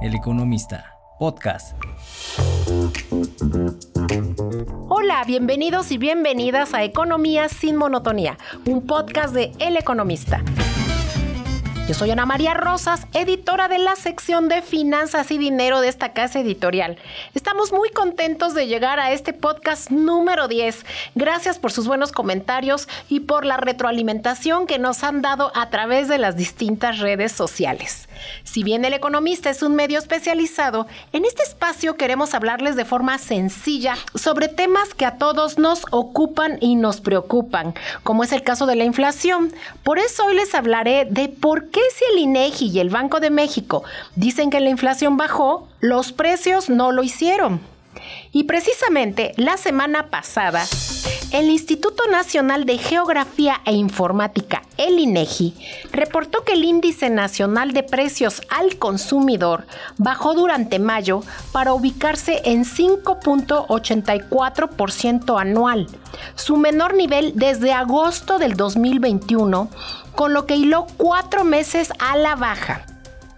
El Economista, podcast. Hola, bienvenidos y bienvenidas a Economía sin Monotonía, un podcast de El Economista. Yo soy Ana María Rosas, editora de la sección de Finanzas y Dinero de esta casa editorial. Estamos muy contentos de llegar a este podcast número 10. Gracias por sus buenos comentarios y por la retroalimentación que nos han dado a través de las distintas redes sociales. Si bien El Economista es un medio especializado, en este espacio queremos hablarles de forma sencilla sobre temas que a todos nos ocupan y nos preocupan, como es el caso de la inflación. Por eso hoy les hablaré de por qué qué si el INEGI y el Banco de México dicen que la inflación bajó, los precios no lo hicieron? Y precisamente la semana pasada, el Instituto Nacional de Geografía e Informática, el INEGI, reportó que el índice nacional de precios al consumidor bajó durante mayo para ubicarse en 5.84% anual, su menor nivel desde agosto del 2021 con lo que hiló cuatro meses a la baja.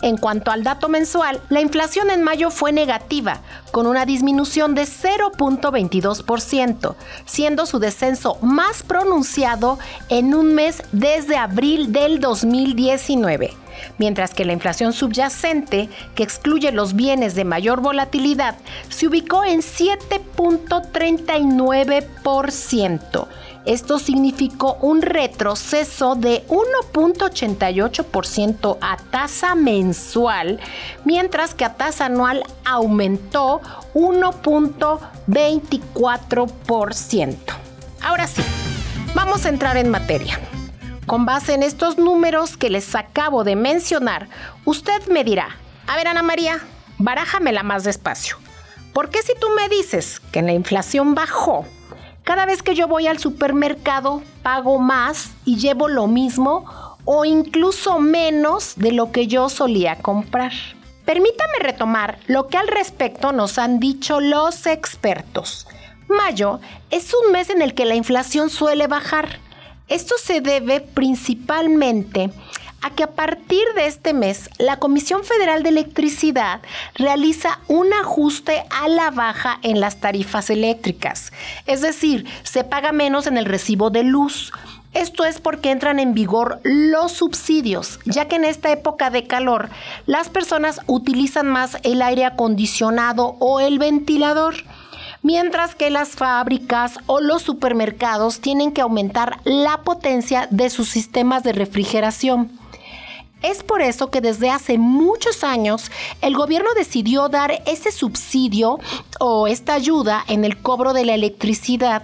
En cuanto al dato mensual, la inflación en mayo fue negativa, con una disminución de 0.22%, siendo su descenso más pronunciado en un mes desde abril del 2019 mientras que la inflación subyacente, que excluye los bienes de mayor volatilidad, se ubicó en 7.39%. Esto significó un retroceso de 1.88% a tasa mensual, mientras que a tasa anual aumentó 1.24%. Ahora sí, vamos a entrar en materia. Con base en estos números que les acabo de mencionar, usted me dirá, a ver Ana María, barájamela más despacio. ¿Por qué si tú me dices que la inflación bajó, cada vez que yo voy al supermercado pago más y llevo lo mismo o incluso menos de lo que yo solía comprar? Permítame retomar lo que al respecto nos han dicho los expertos. Mayo es un mes en el que la inflación suele bajar esto se debe principalmente a que a partir de este mes la Comisión Federal de Electricidad realiza un ajuste a la baja en las tarifas eléctricas. Es decir, se paga menos en el recibo de luz. Esto es porque entran en vigor los subsidios, ya que en esta época de calor las personas utilizan más el aire acondicionado o el ventilador mientras que las fábricas o los supermercados tienen que aumentar la potencia de sus sistemas de refrigeración. Es por eso que desde hace muchos años el gobierno decidió dar ese subsidio o esta ayuda en el cobro de la electricidad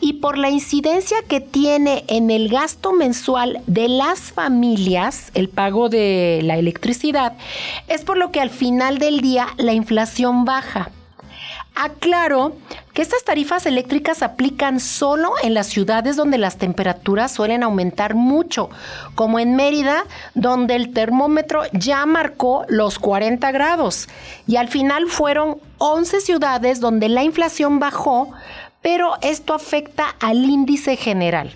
y por la incidencia que tiene en el gasto mensual de las familias, el pago de la electricidad, es por lo que al final del día la inflación baja. Aclaro que estas tarifas eléctricas aplican solo en las ciudades donde las temperaturas suelen aumentar mucho, como en Mérida, donde el termómetro ya marcó los 40 grados. Y al final fueron 11 ciudades donde la inflación bajó, pero esto afecta al índice general.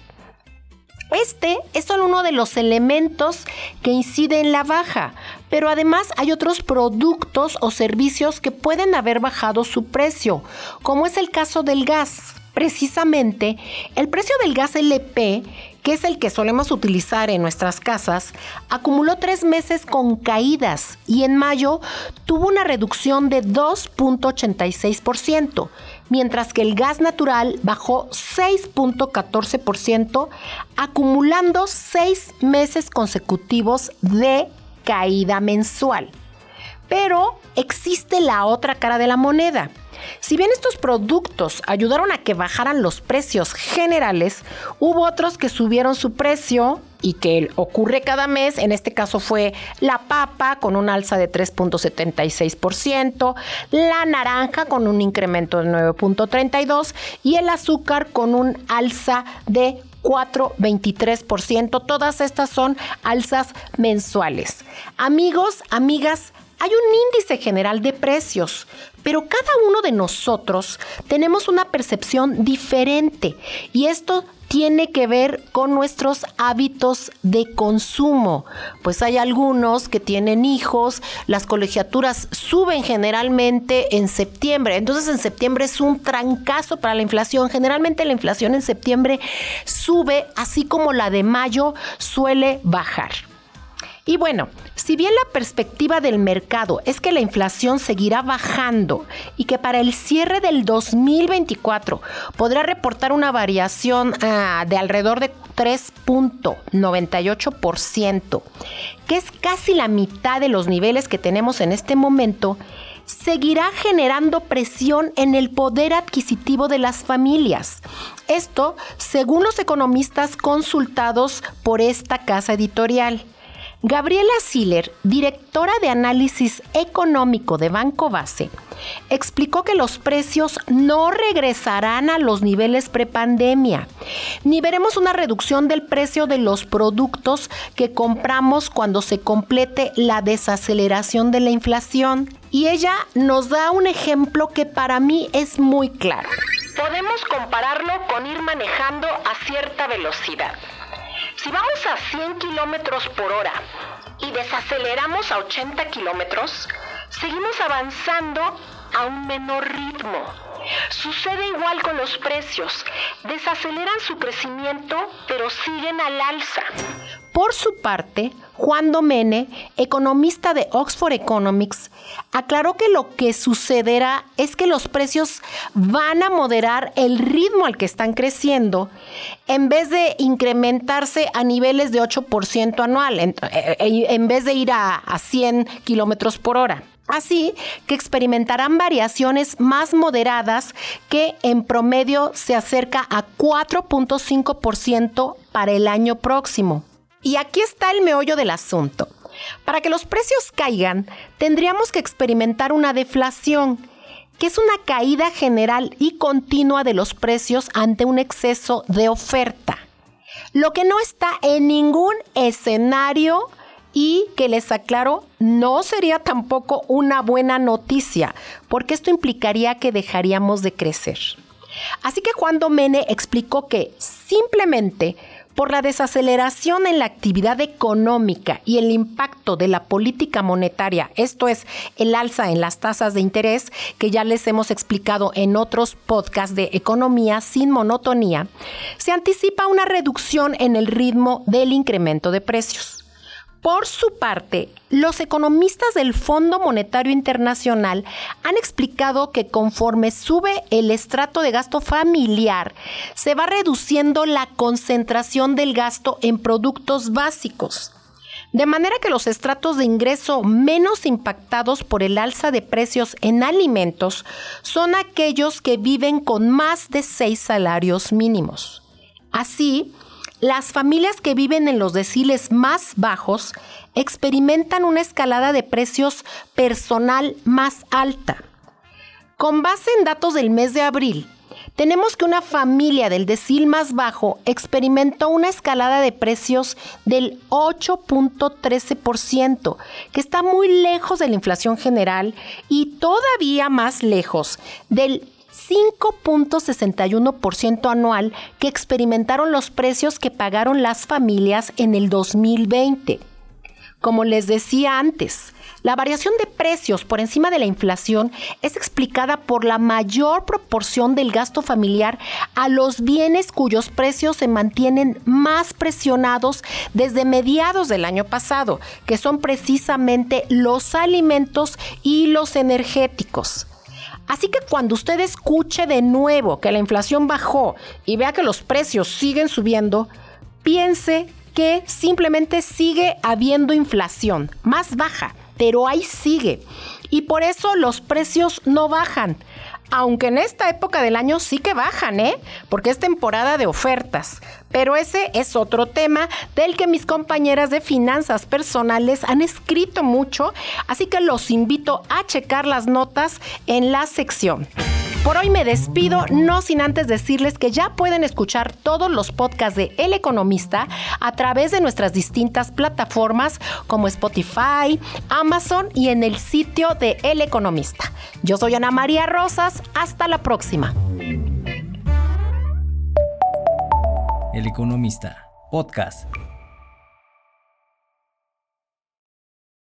Este es solo uno de los elementos que incide en la baja, pero además hay otros productos o servicios que pueden haber bajado su precio, como es el caso del gas. Precisamente, el precio del gas LP, que es el que solemos utilizar en nuestras casas, acumuló tres meses con caídas y en mayo tuvo una reducción de 2.86%, mientras que el gas natural bajó 6.14%, acumulando seis meses consecutivos de caída mensual. Pero existe la otra cara de la moneda. Si bien estos productos ayudaron a que bajaran los precios generales, hubo otros que subieron su precio y que ocurre cada mes. En este caso fue la papa con un alza de 3.76%, la naranja con un incremento de 9.32% y el azúcar con un alza de 4.23%. Todas estas son alzas mensuales. Amigos, amigas, hay un índice general de precios, pero cada uno de nosotros tenemos una percepción diferente y esto tiene que ver con nuestros hábitos de consumo. Pues hay algunos que tienen hijos, las colegiaturas suben generalmente en septiembre, entonces en septiembre es un trancazo para la inflación. Generalmente la inflación en septiembre sube, así como la de mayo suele bajar. Y bueno, si bien la perspectiva del mercado es que la inflación seguirá bajando y que para el cierre del 2024 podrá reportar una variación ah, de alrededor de 3.98%, que es casi la mitad de los niveles que tenemos en este momento, seguirá generando presión en el poder adquisitivo de las familias. Esto según los economistas consultados por esta casa editorial. Gabriela Siller, directora de análisis económico de Banco Base, explicó que los precios no regresarán a los niveles prepandemia, ni veremos una reducción del precio de los productos que compramos cuando se complete la desaceleración de la inflación. Y ella nos da un ejemplo que para mí es muy claro. Podemos compararlo con ir manejando a cierta velocidad. Si vamos a 100 kilómetros por hora y desaceleramos a 80 kilómetros, seguimos avanzando a un menor ritmo. Sucede igual con los precios. Desaceleran su crecimiento, pero siguen al alza. Por su parte, Juan Domene, economista de Oxford Economics, aclaró que lo que sucederá es que los precios van a moderar el ritmo al que están creciendo en vez de incrementarse a niveles de 8% anual, en, eh, en, vez de ir a, a 100 kilómetros por hora. Así que experimentarán variaciones más moderadas que en promedio se acerca a 4.5% para el año próximo. Y aquí está el meollo del asunto. Para que los precios caigan, tendríamos que experimentar una deflación, que es una caída general y continua de los precios ante un exceso de oferta. Lo que no está en ningún escenario y que les aclaro, no sería tampoco una buena noticia, porque esto implicaría que dejaríamos de crecer. Así que Juan Domene explicó que simplemente por la desaceleración en la actividad económica y el impacto de la política monetaria, esto es, el alza en las tasas de interés, que ya les hemos explicado en otros podcasts de economía sin monotonía, se anticipa una reducción en el ritmo del incremento de precios. Por su parte, los economistas del Fondo Monetario Internacional han explicado que conforme sube el estrato de gasto familiar, se va reduciendo la concentración del gasto en productos básicos. De manera que los estratos de ingreso menos impactados por el alza de precios en alimentos son aquellos que viven con más de seis salarios mínimos. Así, las familias que viven en los deciles más bajos experimentan una escalada de precios personal más alta. Con base en datos del mes de abril, tenemos que una familia del decil más bajo experimentó una escalada de precios del 8.13%, que está muy lejos de la inflación general y todavía más lejos del 5.61% anual que experimentaron los precios que pagaron las familias en el 2020. Como les decía antes, la variación de precios por encima de la inflación es explicada por la mayor proporción del gasto familiar a los bienes cuyos precios se mantienen más presionados desde mediados del año pasado, que son precisamente los alimentos y los energéticos. Así que cuando usted escuche de nuevo que la inflación bajó y vea que los precios siguen subiendo, piense que simplemente sigue habiendo inflación, más baja, pero ahí sigue. Y por eso los precios no bajan aunque en esta época del año sí que bajan, ¿eh? Porque es temporada de ofertas. Pero ese es otro tema del que mis compañeras de finanzas personales han escrito mucho, así que los invito a checar las notas en la sección. Por hoy me despido, no sin antes decirles que ya pueden escuchar todos los podcasts de El Economista a través de nuestras distintas plataformas como Spotify, Amazon y en el sitio de El Economista. Yo soy Ana María Rosas, hasta la próxima. El Economista, podcast.